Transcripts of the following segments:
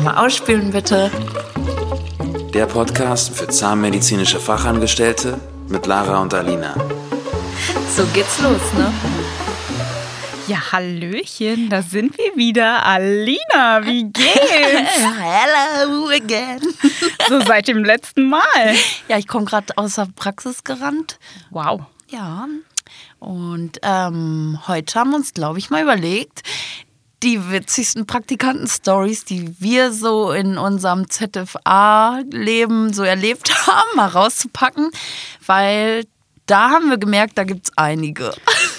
Einmal ausspülen bitte. Der Podcast für zahnmedizinische Fachangestellte mit Lara und Alina. So geht's los, ne? Ja, Hallöchen, da sind wir wieder. Alina, wie geht's? Hello again. so seit dem letzten Mal. Ja, ich komme gerade aus der Praxis gerannt. Wow. Ja. Und ähm, heute haben wir uns, glaube ich, mal überlegt, die witzigsten Praktikanten-Stories, die wir so in unserem ZFA-Leben so erlebt haben, mal rauszupacken, weil da haben wir gemerkt, da gibt es einige.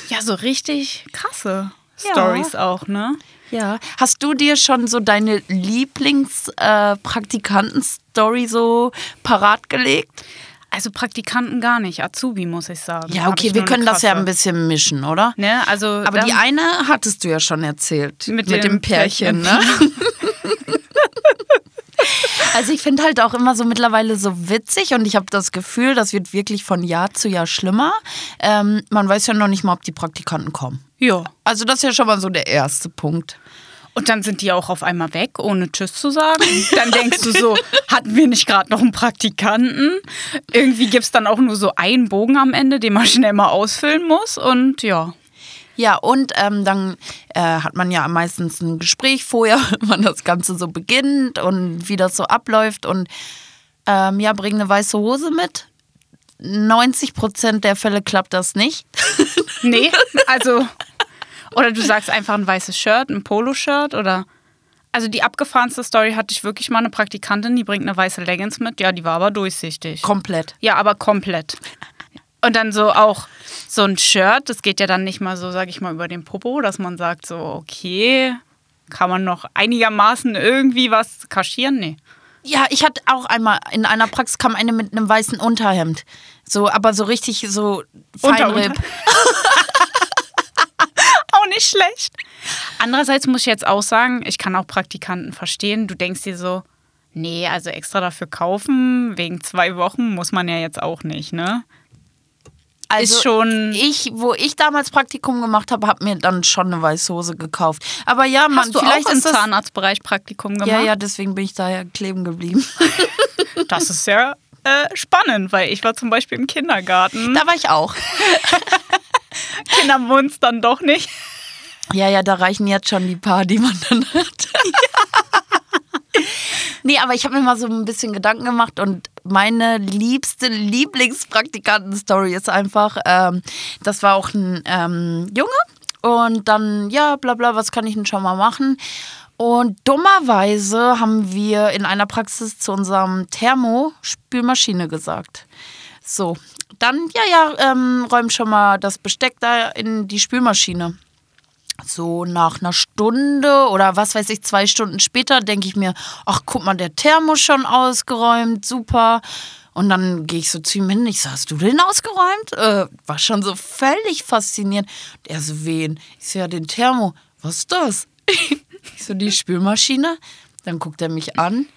Ja, so richtig krasse Ja. Stories auch, ne? Ja. Hast du dir schon so deine Lieblings-Praktikanten-Story so parat gelegt? Also Praktikanten gar nicht, Azubi, muss ich sagen. Ja, okay, wir können das ja ein bisschen mischen, oder? Ne, also Aber die eine hattest du ja schon erzählt. Mit Mit, dem dem Pärchen, Pärchen. ne? Also ich finde halt auch immer so mittlerweile so witzig und ich habe das Gefühl, das wird wirklich von Jahr zu Jahr schlimmer. Ähm, man weiß ja noch nicht mal, ob die Praktikanten kommen. Ja. Also das ist ja schon mal so der erste Punkt. Und dann sind die auch auf einmal weg, ohne Tschüss zu sagen. Dann denkst du so, hatten wir nicht gerade noch einen Praktikanten? Irgendwie gibt es dann auch nur so einen Bogen am Ende, den man schnell mal ausfüllen muss. Und ja. Ja, und ähm, dann äh, hat man ja meistens ein Gespräch vorher, wann das Ganze so beginnt und wie das so abläuft. Und ähm, ja, bring eine weiße Hose mit. 90 Prozent der Fälle klappt das nicht. Nee, also. Oder du sagst einfach ein weißes Shirt, ein Poloshirt oder. Also die abgefahrenste Story hatte ich wirklich mal eine Praktikantin, die bringt eine weiße Leggings mit. Ja, die war aber durchsichtig. Komplett. Ja, aber komplett. Und dann so auch so ein Shirt, das geht ja dann nicht mal so, sag ich mal, über den Popo, dass man sagt so, okay, kann man noch einigermaßen irgendwie was kaschieren? Nee. Ja, ich hatte auch einmal in einer Praxis kam eine mit einem weißen Unterhemd. So, aber so richtig so Feinripp. Unter- Auch nicht schlecht. Andererseits muss ich jetzt auch sagen, ich kann auch Praktikanten verstehen. Du denkst dir so, nee, also extra dafür kaufen, wegen zwei Wochen muss man ja jetzt auch nicht, ne? Also Ist schon- Ich, wo ich damals Praktikum gemacht habe, habe mir dann schon eine weiße Hose gekauft. Aber ja, man, Hast du vielleicht auch im. Zahnarztbereich Praktikum gemacht? Ja, ja, deswegen bin ich da ja kleben geblieben. Das ist sehr äh, spannend, weil ich war zum Beispiel im Kindergarten. da war ich auch. Kinder dann doch nicht. Ja, ja, da reichen jetzt schon die paar, die man dann hat. nee, aber ich habe mir mal so ein bisschen Gedanken gemacht und meine liebste Lieblingspraktikanten-Story ist einfach, ähm, das war auch ein ähm, Junge und dann, ja, bla bla, was kann ich denn schon mal machen? Und dummerweise haben wir in einer Praxis zu unserem Thermo Spülmaschine gesagt. So, dann, ja, ja, ähm, räum schon mal das Besteck da in die Spülmaschine so nach einer Stunde oder was weiß ich, zwei Stunden später denke ich mir, ach guck mal, der Thermos schon ausgeräumt, super. Und dann gehe ich so zu ihm hin, ich so, hast du den ausgeräumt? Äh, war schon so völlig faszinierend. Und er so, wen? Ich so, ja, den Thermo. Was ist das? ich so, die Spülmaschine. Dann guckt er mich an.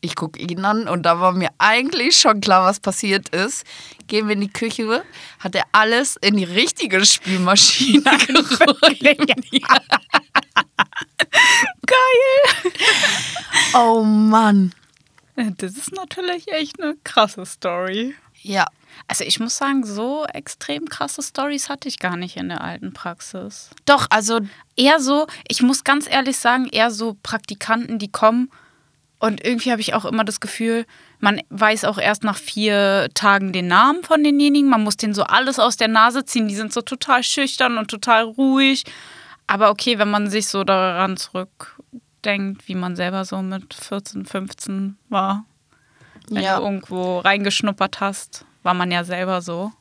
Ich gucke ihn an und da war mir eigentlich schon klar, was passiert ist. Gehen wir in die Küche, hat er alles in die richtige Spülmaschine geräumt. Geil. Oh Mann. Das ist natürlich echt eine krasse Story. Ja. Also ich muss sagen, so extrem krasse Stories hatte ich gar nicht in der alten Praxis. Doch, also Eher so, ich muss ganz ehrlich sagen, eher so Praktikanten, die kommen und irgendwie habe ich auch immer das Gefühl, man weiß auch erst nach vier Tagen den Namen von denjenigen. Man muss denen so alles aus der Nase ziehen. Die sind so total schüchtern und total ruhig. Aber okay, wenn man sich so daran zurückdenkt, wie man selber so mit 14, 15 war, wenn Ja. du irgendwo reingeschnuppert hast, war man ja selber so.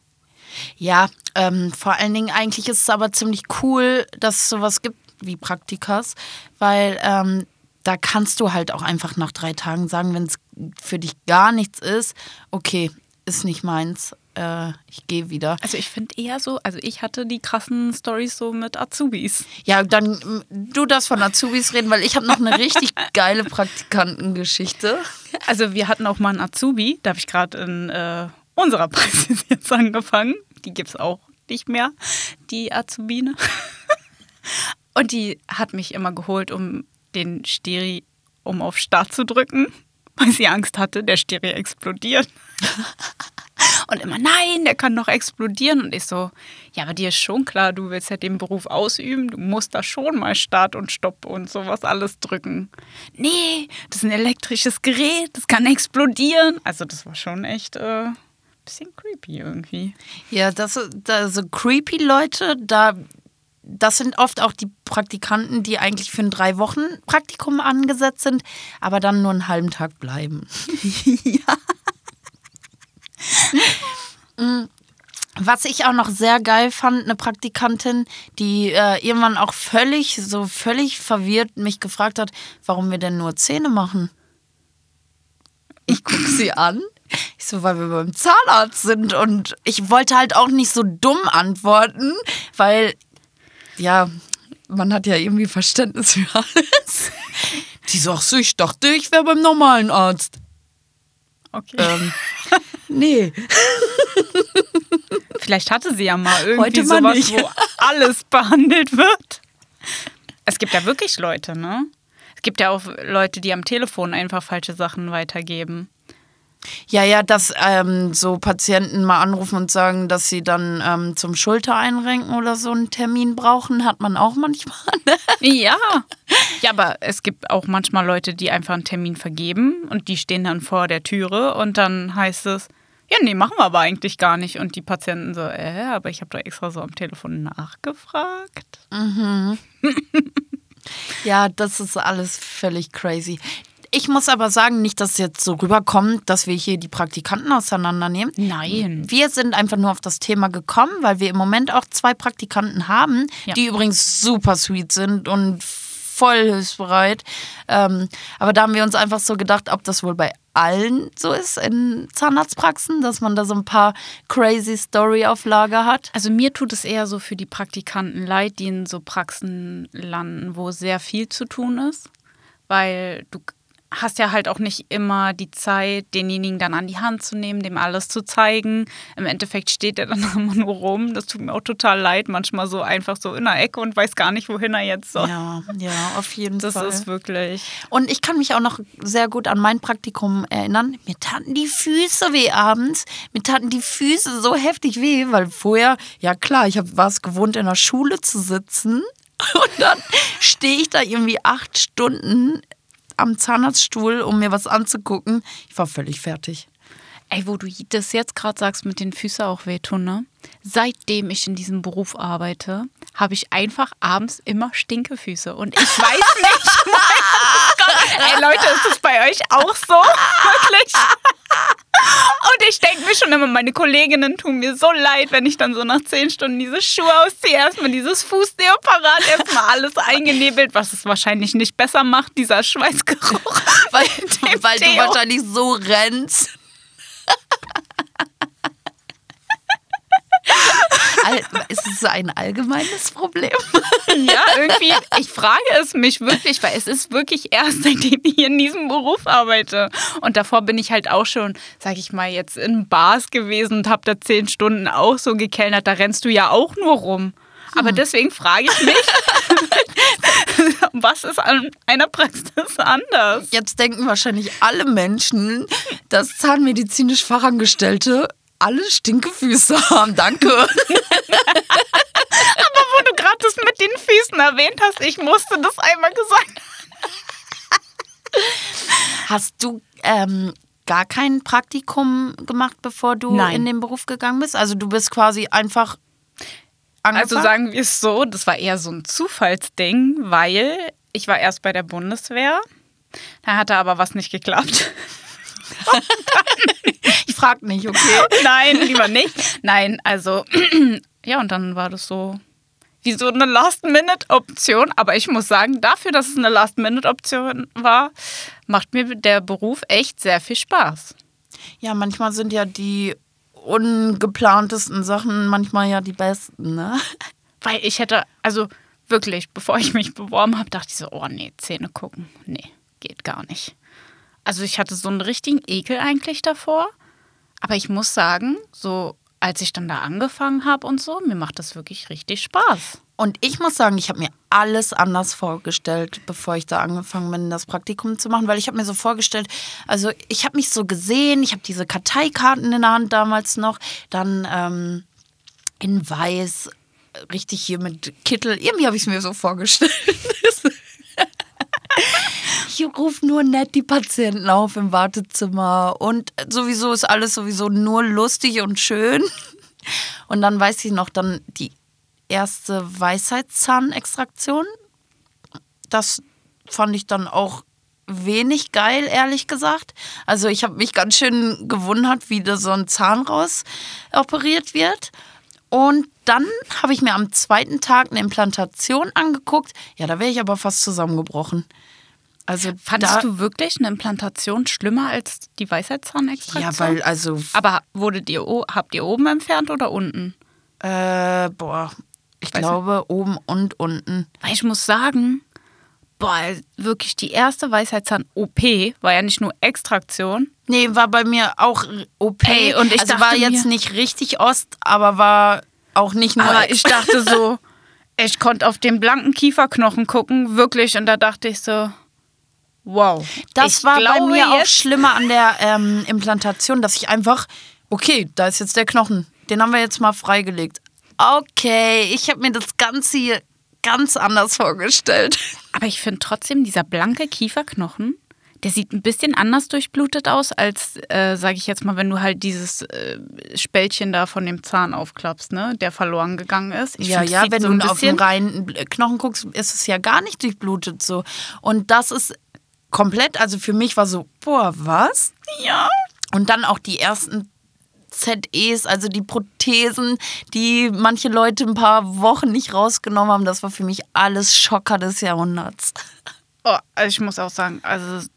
Ja, ähm, vor allen Dingen eigentlich ist es aber ziemlich cool, dass es sowas gibt wie Praktikas, weil ähm, da kannst du halt auch einfach nach drei Tagen sagen, wenn es für dich gar nichts ist, okay, ist nicht meins, äh, ich gehe wieder. Also ich finde eher so, also ich hatte die krassen Stories so mit Azubis. Ja, dann mm, du das von Azubis reden, weil ich habe noch eine richtig geile Praktikantengeschichte. Also wir hatten auch mal einen Azubi, da habe ich gerade in äh, unserer Praxis jetzt angefangen. Die gibt es auch nicht mehr, die Azubine. Und die hat mich immer geholt, um den Steri um auf Start zu drücken, weil sie Angst hatte, der Stereo explodiert. Und immer, nein, der kann doch explodieren. Und ich so, ja, aber dir ist schon klar, du willst ja den Beruf ausüben, du musst da schon mal Start und Stopp und sowas alles drücken. Nee, das ist ein elektrisches Gerät, das kann explodieren. Also das war schon echt äh, bisschen creepy irgendwie. Ja, das, das so creepy Leute, da das sind oft auch die Praktikanten, die eigentlich für ein drei Wochen Praktikum angesetzt sind, aber dann nur einen halben Tag bleiben. ja. Was ich auch noch sehr geil fand, eine Praktikantin, die äh, irgendwann auch völlig, so völlig verwirrt mich gefragt hat, warum wir denn nur Zähne machen. Ich gucke sie an. Ich so, weil wir beim Zahnarzt sind und ich wollte halt auch nicht so dumm antworten, weil, ja, man hat ja irgendwie Verständnis für alles. Die ach so, ich dachte, ich wäre beim normalen Arzt. Okay. Ähm, nee. Vielleicht hatte sie ja mal irgendwie Heute mal sowas, nicht. wo alles behandelt wird. Es gibt ja wirklich Leute, ne? Es gibt ja auch Leute, die am Telefon einfach falsche Sachen weitergeben. Ja, ja, dass ähm, so Patienten mal anrufen und sagen, dass sie dann ähm, zum Schultereinrenken oder so einen Termin brauchen, hat man auch manchmal. Ne? Ja. Ja, aber es gibt auch manchmal Leute, die einfach einen Termin vergeben und die stehen dann vor der Türe und dann heißt es, ja, nee, machen wir aber eigentlich gar nicht. Und die Patienten so, äh, aber ich habe doch extra so am Telefon nachgefragt. Ja, das ist alles völlig crazy. Ich muss aber sagen, nicht, dass es jetzt so rüberkommt, dass wir hier die Praktikanten auseinandernehmen. Nein. Wir sind einfach nur auf das Thema gekommen, weil wir im Moment auch zwei Praktikanten haben, Ja. die übrigens super sweet sind und voll hilfsbereit. Ähm, aber da haben wir uns einfach so gedacht, ob das wohl bei allen so ist in Zahnarztpraxen, dass man da so ein paar crazy Story auf Lager hat. Also mir tut es eher so für die Praktikanten leid, die in so Praxen landen, wo sehr viel zu tun ist, weil du hast ja halt auch nicht immer die Zeit, denjenigen dann an die Hand zu nehmen, dem alles zu zeigen. Im Endeffekt steht er dann immer nur rum. Das tut mir auch total leid, manchmal so einfach so in der Ecke und weiß gar nicht, wohin er jetzt soll. Ja, ja, auf jeden Das Fall. ist wirklich. Und ich kann mich auch noch sehr gut an mein Praktikum erinnern. Mir taten die Füße weh abends. Mir taten die Füße so heftig weh, weil vorher, ja klar, ich war es gewohnt, in der Schule zu sitzen. Und dann stehe ich da irgendwie acht Stunden am Zahnarztstuhl, um mir was anzugucken. Ich war völlig fertig. Ey, wo du das jetzt gerade sagst, mit den Füßen auch wehtun, ne? Seitdem ich in diesem Beruf arbeite, habe ich einfach abends immer Stinkefüße. Und ich weiß nicht, mein Gott. Ey, Leute, ist das bei euch auch so? Wirklich? Und ich denke mir schon immer, meine Kolleginnen tun mir so leid, wenn ich dann so nach zehn Stunden diese Schuhe ausziehe. Erstmal dieses Fußneo parat, erstmal alles eingenebelt, was es wahrscheinlich nicht besser macht, dieser Schweißgeruch. Weil, weil du wahrscheinlich so rennst. Al- Ist es ein allgemeines Problem? Ja, irgendwie, ich frage es mich wirklich, weil es ist wirklich erst, seitdem ich in diesem Beruf arbeite. Und davor bin ich halt auch schon, sag ich mal, jetzt in Bars gewesen und habe da zehn Stunden auch so gekellnert. Da rennst du ja auch nur rum. Aber deswegen frage ich mich, was ist an einer Praxis anders? Jetzt denken wahrscheinlich alle Menschen, dass zahnmedizinisch Fachangestellte alle Stinkefüße haben. Danke. Wo du gerade das mit den Füßen erwähnt hast, ich musste das einmal gesagt Hast du ähm, gar kein Praktikum gemacht, bevor du Nein. in den Beruf gegangen bist? Also du bist quasi einfach angefangen? Also sagen wir es so, das war eher so ein Zufallsding, weil ich war erst bei der Bundeswehr. Da hatte aber was nicht geklappt. ich frag nicht, okay. Nein, lieber nicht. Nein, also ja, und dann war das so wie so eine Last-Minute-Option. Aber ich muss sagen, dafür, dass es eine Last-Minute-Option war, macht mir der Beruf echt sehr viel Spaß. Ja, manchmal sind ja die ungeplantesten Sachen manchmal ja die besten, ne? Weil ich hätte, also wirklich, bevor ich mich beworben habe, dachte ich so, oh nee, Zähne gucken. Nee, geht gar nicht. Also ich hatte so einen richtigen Ekel eigentlich davor. Aber ich muss sagen, so als ich dann da angefangen habe und so, mir macht das wirklich richtig Spaß. Und ich muss sagen, ich habe mir alles anders vorgestellt, bevor ich da angefangen bin, das Praktikum zu machen, weil ich habe mir so vorgestellt, also ich habe mich so gesehen, ich habe diese Karteikarten in der Hand damals noch, dann ähm, in weiß, richtig hier mit Kittel, irgendwie habe ich es mir so vorgestellt. ich rufe nur nett die Patienten auf im Wartezimmer und sowieso ist alles sowieso nur lustig und schön. Und dann weiß ich noch, dann die erste Weisheitszahnextraktion. Das fand ich dann auch wenig geil, ehrlich gesagt. Also ich habe mich ganz schön gewundert, wie da so ein Zahn raus operiert wird. Und dann habe ich mir am zweiten Tag eine Implantation angeguckt. Ja, da wäre ich aber fast zusammengebrochen. Also Fandest da, du wirklich eine Implantation schlimmer als die Weisheitszahnextraktion? Ja, weil also Aber wurdet ihr, habt ihr oben entfernt oder unten? äh, boah, ich Weiß glaube oben und unten. Weil ich muss sagen, boah, wirklich die erste Weisheitszahn-OP war ja nicht nur Extraktion. Nee, war bei mir auch OP. Ey, und ich also war jetzt nicht richtig Ost, aber war auch nicht nur. Aber ich dachte so, ich konnte auf den blanken Kieferknochen gucken, wirklich. Und da dachte ich so, wow. das ich war bei mir auch schlimmer an der ähm, Implantation, dass ich einfach, okay, da ist jetzt der Knochen. Den haben wir jetzt mal freigelegt. Okay, ich habe mir das Ganze hier ganz anders vorgestellt. Aber ich finde trotzdem, dieser blanke Kieferknochen, der sieht ein bisschen anders durchblutet aus, als, äh, sage ich jetzt mal, wenn du halt dieses äh, Spältchen da von dem Zahn aufklappst, ne, der verloren gegangen ist. Ich ja, find, ja, wenn so du ein auf den reinen Knochen guckst, ist es ja gar nicht durchblutet so. Und das ist komplett, also für mich war so, boah, was? Ja. Und dann auch die ersten ZEs, also die Prothesen, die manche Leute ein paar Wochen nicht rausgenommen haben. Das war für mich alles Schocker des Jahrhunderts. Oh, also ich muss auch sagen, also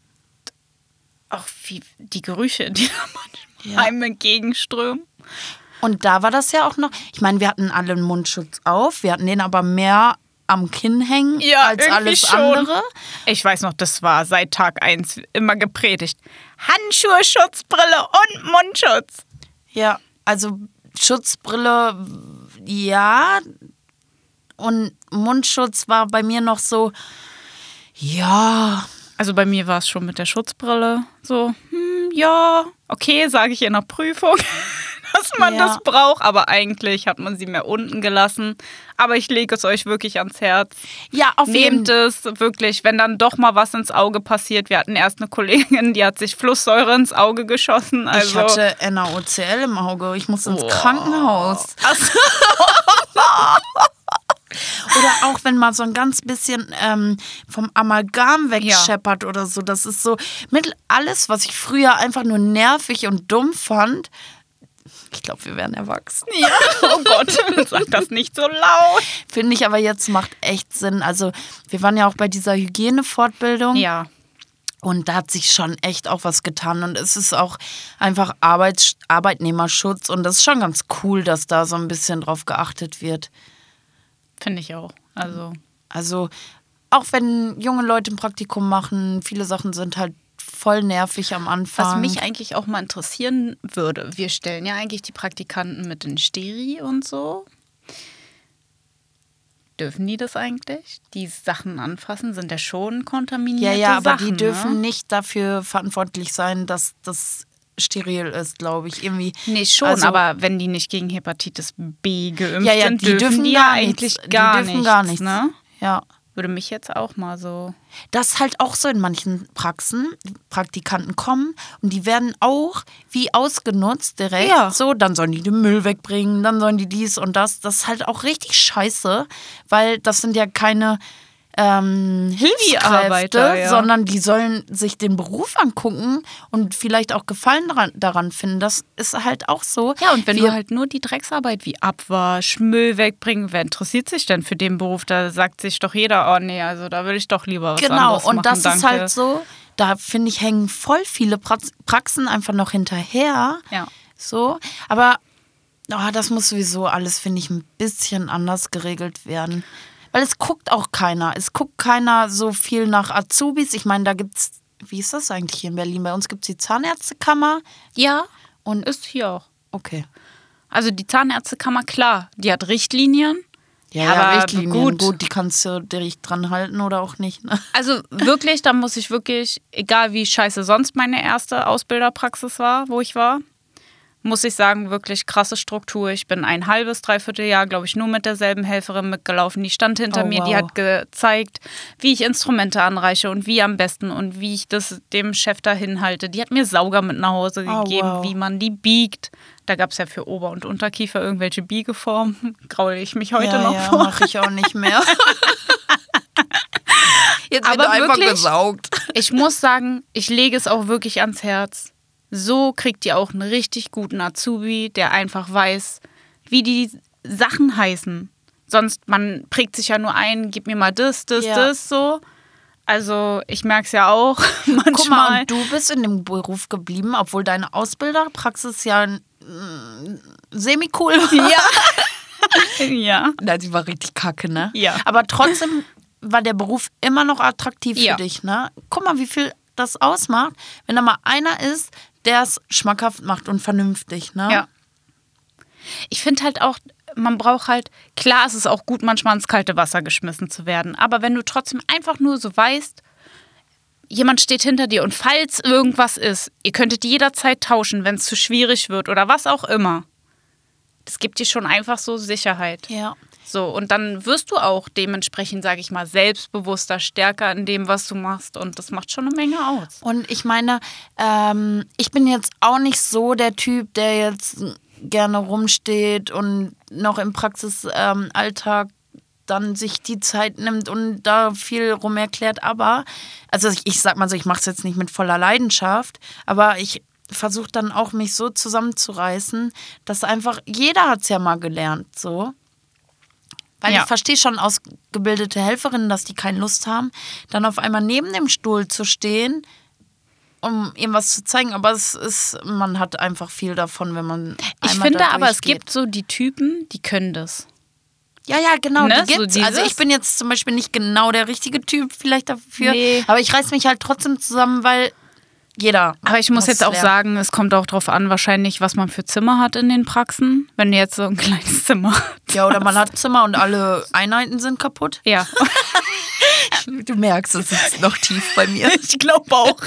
auch wie die Gerüche, die da manchmal Ja. einem entgegenströmen. Und da war das ja auch noch, ich meine, wir hatten alle einen Mundschutz auf, wir hatten den aber mehr am Kinn hängen Ja, als alles schon. andere. Ich weiß noch, das war seit Tag 1 immer gepredigt. Handschuhe, Schutzbrille und Mundschutz. Ja, also Schutzbrille, ja. Und Mundschutz war bei mir noch so, ja, Also bei mir war es schon mit der Schutzbrille so, hm, ja, okay, sage ich in der Prüfung, dass man Ja. das braucht, aber eigentlich hat man sie mehr unten gelassen. Aber ich lege es euch wirklich ans Herz. ja, auf jeden Nehmt es wirklich, wenn dann doch mal was ins Auge passiert. Wir hatten erst eine Kollegin, die hat sich Flusssäure ins Auge geschossen. Also, Ich hatte NaOCL im Auge. Ich musste ins Krankenhaus. Oder auch wenn mal so ein ganz bisschen ähm, vom Amalgam wegscheppert oder so. Das ist so mit alles, was ich früher einfach nur nervig und dumm fand. Ich glaube, wir werden erwachsen. ja, oh Gott, sag das nicht so laut. Finde ich aber jetzt macht echt Sinn. Also, wir waren ja auch bei dieser Hygienefortbildung. Ja, Und da hat sich schon echt auch was getan. Und es ist auch einfach Arbeits Arbeitnehmerschutz. Und das ist schon ganz cool, dass da so ein bisschen drauf geachtet wird. finde ich auch. Also, Also, auch wenn junge Leute ein Praktikum machen, viele Sachen sind halt voll nervig am Anfang. was mich eigentlich auch mal interessieren würde, wir stellen ja eigentlich die Praktikanten mit in Steri und so. Dürfen die das eigentlich? Die Sachen anfassen, sind ja schon ja, kontaminierte ja, aber Sachen, die dürfen ne? nicht dafür verantwortlich sein, dass das steril ist, glaube ich. Irgendwie. Nee, schon, Also- aber wenn die nicht gegen Hepatitis B geimpft Ja, ja, sind, die dürfen, dürfen die ja nichts. eigentlich Die gar dürfen nichts. gar nichts. Ne? Ja. Würde mich jetzt auch mal so. Das ist halt auch so in manchen Praxen. Praktikanten kommen und die werden auch wie ausgenutzt direkt. Ja. So, dann sollen die den Müll wegbringen, dann sollen die dies und das. Das ist halt auch richtig scheiße, weil das sind ja keine ähm, Hilfskräfte, ja. sondern die sollen sich den Beruf angucken und vielleicht auch Gefallen daran, daran finden. Das ist halt auch so. Ja, und wenn Wir- du halt nur die Drecksarbeit wie Abwasch, Müll wegbringen, wer interessiert sich denn für den Beruf? Da sagt sich doch jeder, oh nee, also da will ich doch lieber was Genau, und machen, das danke. ist halt so, da finde ich, hängen voll viele Prax- Praxen einfach noch hinterher. Ja. So, aber oh, das muss sowieso alles, finde ich, ein bisschen anders geregelt werden. Weil es guckt auch keiner. Es guckt keiner so viel nach Azubis. Ich meine, da gibt's, wie ist das eigentlich hier in Berlin? Bei uns gibt es die Zahnärztekammer. Ja, Und ist hier auch. okay. Also die Zahnärztekammer, klar, die hat Richtlinien. Ja, Ja, aber Richtlinien, gut. gut. die kannst du direkt dran halten oder auch nicht. Ne? Also wirklich, da muss ich wirklich, egal wie scheiße sonst meine erste Ausbilderpraxis war, wo ich war, muss ich sagen, wirklich krasse Struktur. Ich bin ein halbes, dreiviertel Jahr, glaube ich, nur mit derselben Helferin mitgelaufen. Die stand hinter Oh, mir, die wow. hat gezeigt, wie ich Instrumente anreiche und wie am besten und wie ich das dem Chef dahin halte. Die hat mir Sauger mit nach Hause Oh, gegeben, wow. wie man die biegt. Da gab es ja für Ober- und Unterkiefer irgendwelche Biegeformen. Graule ich mich heute ja, noch ja, vor. mache ich auch nicht mehr. Jetzt wird Aber einfach wirklich? gesaugt. Ich muss sagen, ich lege es auch wirklich ans Herz. So kriegt ihr auch einen richtig guten Azubi, der einfach weiß, wie die Sachen heißen. Sonst, man prägt sich ja nur ein, gib mir mal das, das, Ja. das, so. Also, ich merke es ja auch manchmal. Guck mal, und du bist in dem Beruf geblieben, obwohl deine Ausbilderpraxis ja mm, semi-cool war. ja. ja. Nein, sie war richtig kacke, ne? Ja. Aber trotzdem war der Beruf immer noch attraktiv Ja. für dich, ne? Guck mal, wie viel das ausmacht, wenn da mal einer ist, der es schmackhaft macht und vernünftig, ne? Ja. Ich finde halt auch, man braucht halt, klar ist es auch gut, manchmal ins kalte Wasser geschmissen zu werden. Aber wenn du trotzdem einfach nur so weißt, jemand steht hinter dir und falls irgendwas ist, ihr könntet jederzeit tauschen, wenn es zu schwierig wird oder was auch immer. Das gibt dir schon einfach so Sicherheit. Ja. So, und dann wirst du auch dementsprechend, sage ich mal, selbstbewusster, stärker in dem, was du machst. Und das macht schon eine Menge aus. Und ich meine, ähm, ich bin jetzt auch nicht so der Typ, der jetzt gerne rumsteht und noch im Praxisalltag ähm, dann sich die Zeit nimmt und da viel rum erklärt. Aber, also ich, ich sag mal so, ich mache es jetzt nicht mit voller Leidenschaft, aber ich versuche dann auch mich so zusammenzureißen, dass einfach, jeder hat es ja mal gelernt, so. Weil Ja. ich verstehe schon ausgebildete Helferinnen, dass die keine Lust haben, dann auf einmal neben dem Stuhl zu stehen, um irgendwas zu zeigen. Aber es ist, man hat einfach viel davon, wenn man. Ich finde aber, es gibt so die Typen, die können das. Ja, ja, genau, Ne, die so gibt's. also dieses- ich bin jetzt zum Beispiel nicht genau der richtige Typ vielleicht dafür, Nee. aber ich reiß mich halt trotzdem zusammen, weil jeder. Aber ich muss, jetzt auch lernen. sagen, es kommt auch drauf an, wahrscheinlich, was man für Zimmer hat in den Praxen. Wenn du jetzt so ein kleines Zimmer hast. Ja, oder man hat Zimmer und alle Einheiten sind kaputt. Ja, Du merkst, es sitzt noch tief bei mir. ich glaube auch.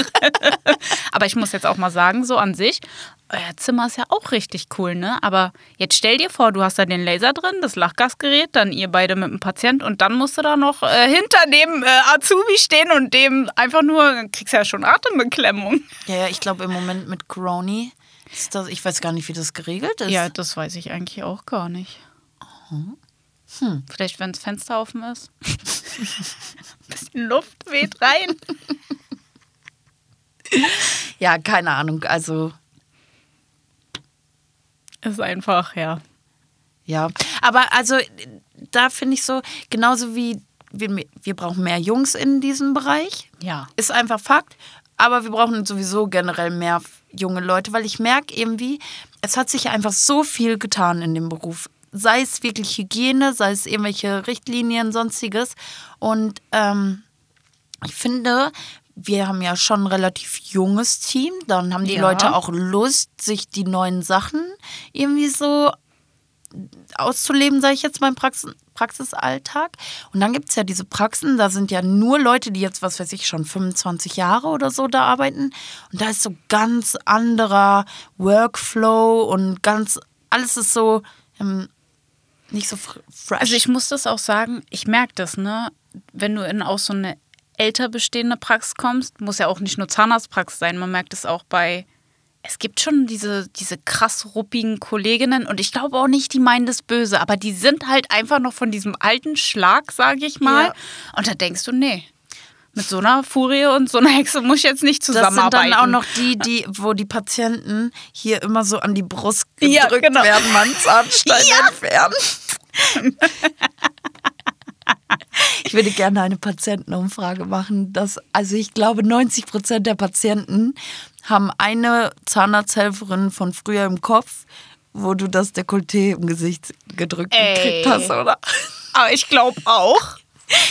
Aber ich muss jetzt auch mal sagen, so an sich, euer Zimmer ist ja auch richtig cool, ne? Aber jetzt stell dir vor, du hast da den Laser drin, das Lachgasgerät, dann ihr beide mit dem Patient und dann musst du da noch äh, hinter dem äh, Azubi stehen und dem einfach nur, kriegst ja schon Atembeklemmung. Ja, ja, ich glaube im Moment mit Crony ist das, ich weiß gar nicht, wie das geregelt ist. Ja, das weiß ich eigentlich auch gar nicht. Hm. Vielleicht, wenn das Fenster offen ist. Bisschen Luft weht rein. ja, keine Ahnung. Also, Ist einfach, ja. ja. Aber also, da finde ich so, genauso wie wir, wir brauchen mehr Jungs in diesem Bereich. Ja. Ist einfach Fakt. Aber wir brauchen sowieso generell mehr junge Leute, weil ich merke irgendwie, es hat sich einfach so viel getan in dem Beruf. Sei es wirklich Hygiene, sei es irgendwelche Richtlinien, sonstiges. Und ähm, ich finde, wir haben ja schon ein relativ junges Team. Dann haben die Ja. Leute auch Lust, sich die neuen Sachen irgendwie so auszuleben, sage ich jetzt mal im Praxis Praxisalltag. Und dann gibt es ja diese Praxen, da sind ja nur Leute, die jetzt, was weiß ich, schon 25 Jahre oder so da arbeiten. Und da ist so ganz anderer Workflow und ganz, alles ist so ähm, nicht so fr fresh. Also ich muss das auch sagen, ich merke das, ne? Wenn du in auch so eine älter bestehende Praxis kommst, muss ja auch nicht nur Zahnarztpraxis sein, man merkt es auch bei, es gibt schon diese, diese krass ruppigen Kolleginnen und ich glaube auch nicht, die meinen das böse, aber die sind halt einfach noch von diesem alten Schlag, sage ich mal. Ja. Und da denkst du, nee, mit so einer Furie und so einer Hexe muss ich jetzt nicht das sind zusammenarbeiten. dann auch noch die, die, wo die Patienten hier immer so an die Brust Ja, gedrückt genau. werden, man Zahnstein Ja. entfernen. Ich würde gerne eine Patientenumfrage machen. Dass, also ich glaube, 90 Prozent der Patienten haben eine Zahnarzthelferin von früher im Kopf, wo du das Dekolleté im Gesicht gedrückt Ey. gekriegt hast, oder? aber ich glaube auch.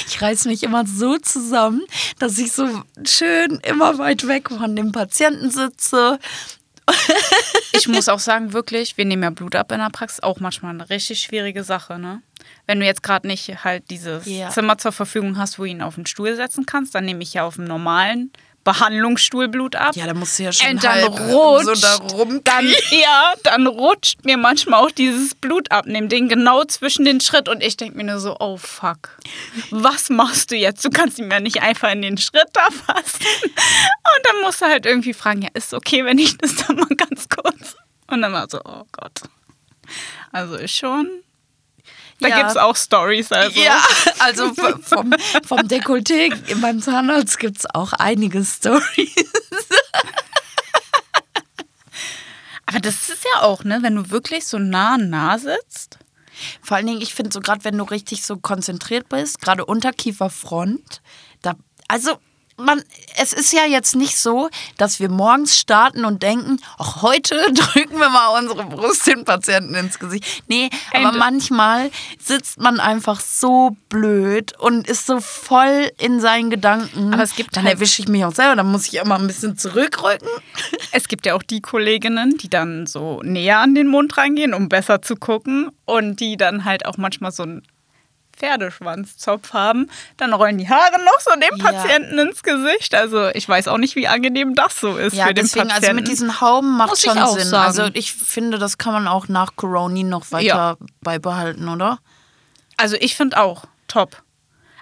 Ich reiß mich immer so zusammen, dass ich so schön immer weit weg von dem Patienten sitze ich muss auch sagen, wirklich, wir nehmen ja Blut ab in der Praxis, auch manchmal eine richtig schwierige Sache, ne? Wenn du jetzt gerade nicht halt dieses Ja. Zimmer zur Verfügung hast, wo du ihn auf den Stuhl setzen kannst, dann nehme ich ja auf dem normalen Behandlungsstuhl Blut ab. Ja, da musst du ja schon Und dann rutscht, so da dann, ja, dann rutscht mir manchmal auch dieses Blutabnehmen-Ding genau zwischen den Schritt und ich denke mir nur so, oh fuck, was machst du jetzt? Du kannst ihn ja nicht einfach in den Schritt da fassen. Und dann musst du halt irgendwie fragen, ja, ist okay, wenn ich das dann mal ganz kurz. Und dann war so, oh Gott. Also ist schon. Da Ja. gibt es auch Stories. Also. Ja, also vom, vom Dekolleté beim Zahnarzt gibt es auch einige Stories. Aber das ist ja auch, ne, wenn du wirklich so nah nah sitzt. Vor allen Dingen, ich finde so gerade, wenn du richtig so konzentriert bist, gerade Unterkieferfront, da, also man, es ist ja jetzt nicht so, dass wir morgens starten und denken, ach, heute drücken wir mal unsere Brust den Patienten ins Gesicht. Nee, aber Ende. manchmal sitzt man einfach so blöd und ist so voll in seinen Gedanken. Aber es gibt dann halt- erwische ich mich auch selber, dann muss ich immer ein bisschen zurückrücken. Es gibt ja auch die Kolleginnen, die dann so näher an den Mund reingehen, um besser zu gucken. Und die dann halt auch manchmal so einen Pferdeschwanzzopf haben. Dann rollen die Haare noch so dem Ja. Patienten ins Gesicht. Also ich weiß auch nicht, wie angenehm das so ist Ja, für den deswegen, Patienten. also mit diesen Hauben macht Muss schon Sinn. sagen. Also ich finde, das kann man auch nach Corona noch weiter Ja. beibehalten, oder? Also ich finde auch top.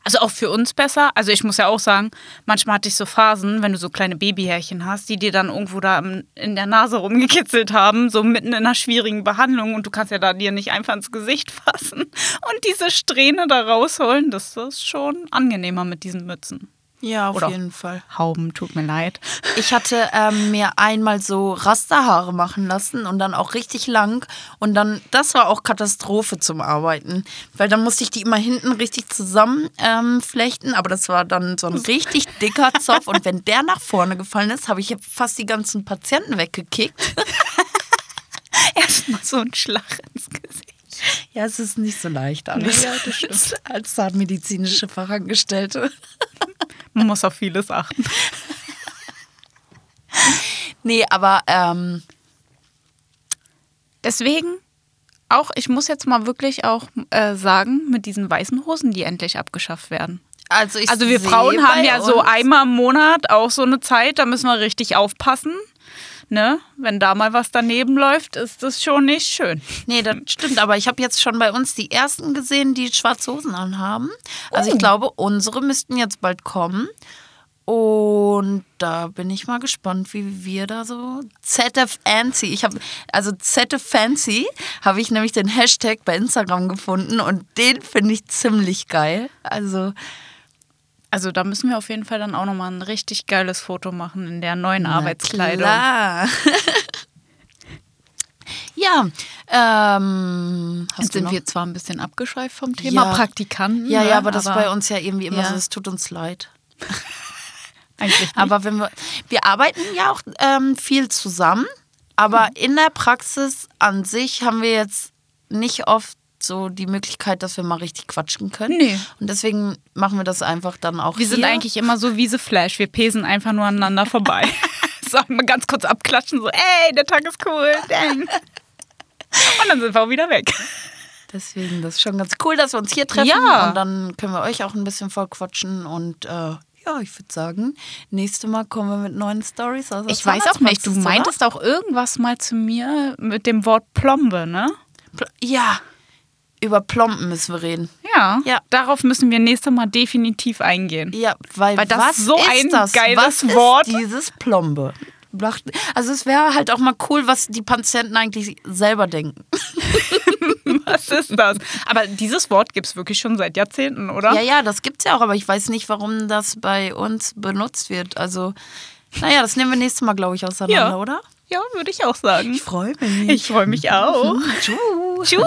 Also auch für uns besser. Also ich muss ja auch sagen, manchmal hatte ich so Phasen, wenn du so kleine Babyhärchen hast, die dir dann irgendwo da in der Nase rumgekitzelt haben, so mitten in einer schwierigen Behandlung und du kannst ja da dir nicht einfach ins Gesicht fassen und diese Strähne da rausholen, das ist schon angenehmer mit diesen Mützen. Ja, auf Oder- jeden Fall. Hauben, tut mir leid. Ich hatte ähm, mir einmal so Rasterhaare machen lassen und dann auch richtig lang. Und dann, das war auch Katastrophe zum Arbeiten. Weil dann musste ich die immer hinten richtig zusammen ähm, flechten. Aber das war dann so ein richtig dicker Zopf. Und wenn der nach vorne gefallen ist, habe ich fast die ganzen Patienten weggekickt. Erstmal so ein Schlag ins Gesicht. Ja, es ist nicht so leicht, alles. Ja. Als zahnmedizinische Fachangestellte. Man muss auf vieles achten. Nee, aber ähm, Deswegen auch, ich muss jetzt mal wirklich auch äh, sagen, mit diesen weißen Hosen, die endlich abgeschafft werden. also ich Also wir Frauen haben ja so einmal im Monat auch so eine Zeit, da müssen wir richtig aufpassen. Ne? Wenn da mal was daneben läuft, ist das schon nicht schön. Nee, das stimmt, aber ich habe jetzt schon bei uns die ersten gesehen, die schwarze Hosen anhaben. Also ich glaube, unsere müssten jetzt bald kommen. Und da bin ich mal gespannt, wie wir da so ZF Fancy. Ich habe also ZF Fancy habe ich nämlich den Hashtag bei Instagram gefunden und den finde ich ziemlich geil. Also Also da müssen wir auf jeden Fall dann auch nochmal ein richtig geiles Foto machen in der neuen Arbeitskleidung. Klar. ja, ähm, Jetzt sind noch? wir zwar ein bisschen abgeschweift vom Thema Ja. Praktikanten. Ja, ne? ja, aber das bei uns ja irgendwie immer Ja. so, es tut uns leid. eigentlich nicht. Aber wenn wir, wir arbeiten ja auch ähm, viel zusammen, aber Mhm. in der Praxis an sich haben wir jetzt nicht oft so die Möglichkeit, dass wir mal richtig quatschen können. Nee. Und deswegen machen wir das einfach dann auch Wir sind hier. eigentlich immer so wie The Flash. Wir pesen einfach nur aneinander vorbei. Sagen wir ganz kurz abklatschen, so, ey, der Tag ist cool. Dang. Und dann sind wir auch wieder weg. Deswegen, das ist schon ganz cool, dass wir uns hier treffen. Ja. Und dann können wir euch auch ein bisschen voll quatschen. Und äh, ja, ich würde sagen, nächste Mal kommen wir mit neuen Stories der Ich weiß auch nicht, du Zahnarztpraxis, oder? meintest auch irgendwas mal zu mir mit dem Wort Plombe, ne? Pl- Ja, über Plomben müssen wir reden. Ja. Ja. Darauf müssen wir nächstes Mal definitiv eingehen. Ja, weil, Weil das was so ist ein das? geiles was ist Wort. dieses Plombe? Also es wäre halt auch mal cool, was die Patienten eigentlich selber denken. Was ist das? Aber dieses Wort gibt es wirklich schon seit Jahrzehnten, oder? Ja, ja, das gibt's ja auch, aber ich weiß nicht, warum das bei uns benutzt wird. Also, naja, das nehmen wir nächstes Mal, glaube ich, auseinander, Ja. oder? Ja, würde ich auch sagen. Ich freue mich. Ich freue mich auch. Tschüss. Tschüss.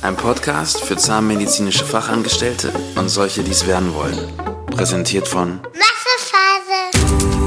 Ein Podcast für zahnmedizinische Fachangestellte und solche, die es werden wollen. Präsentiert von Wasserphase.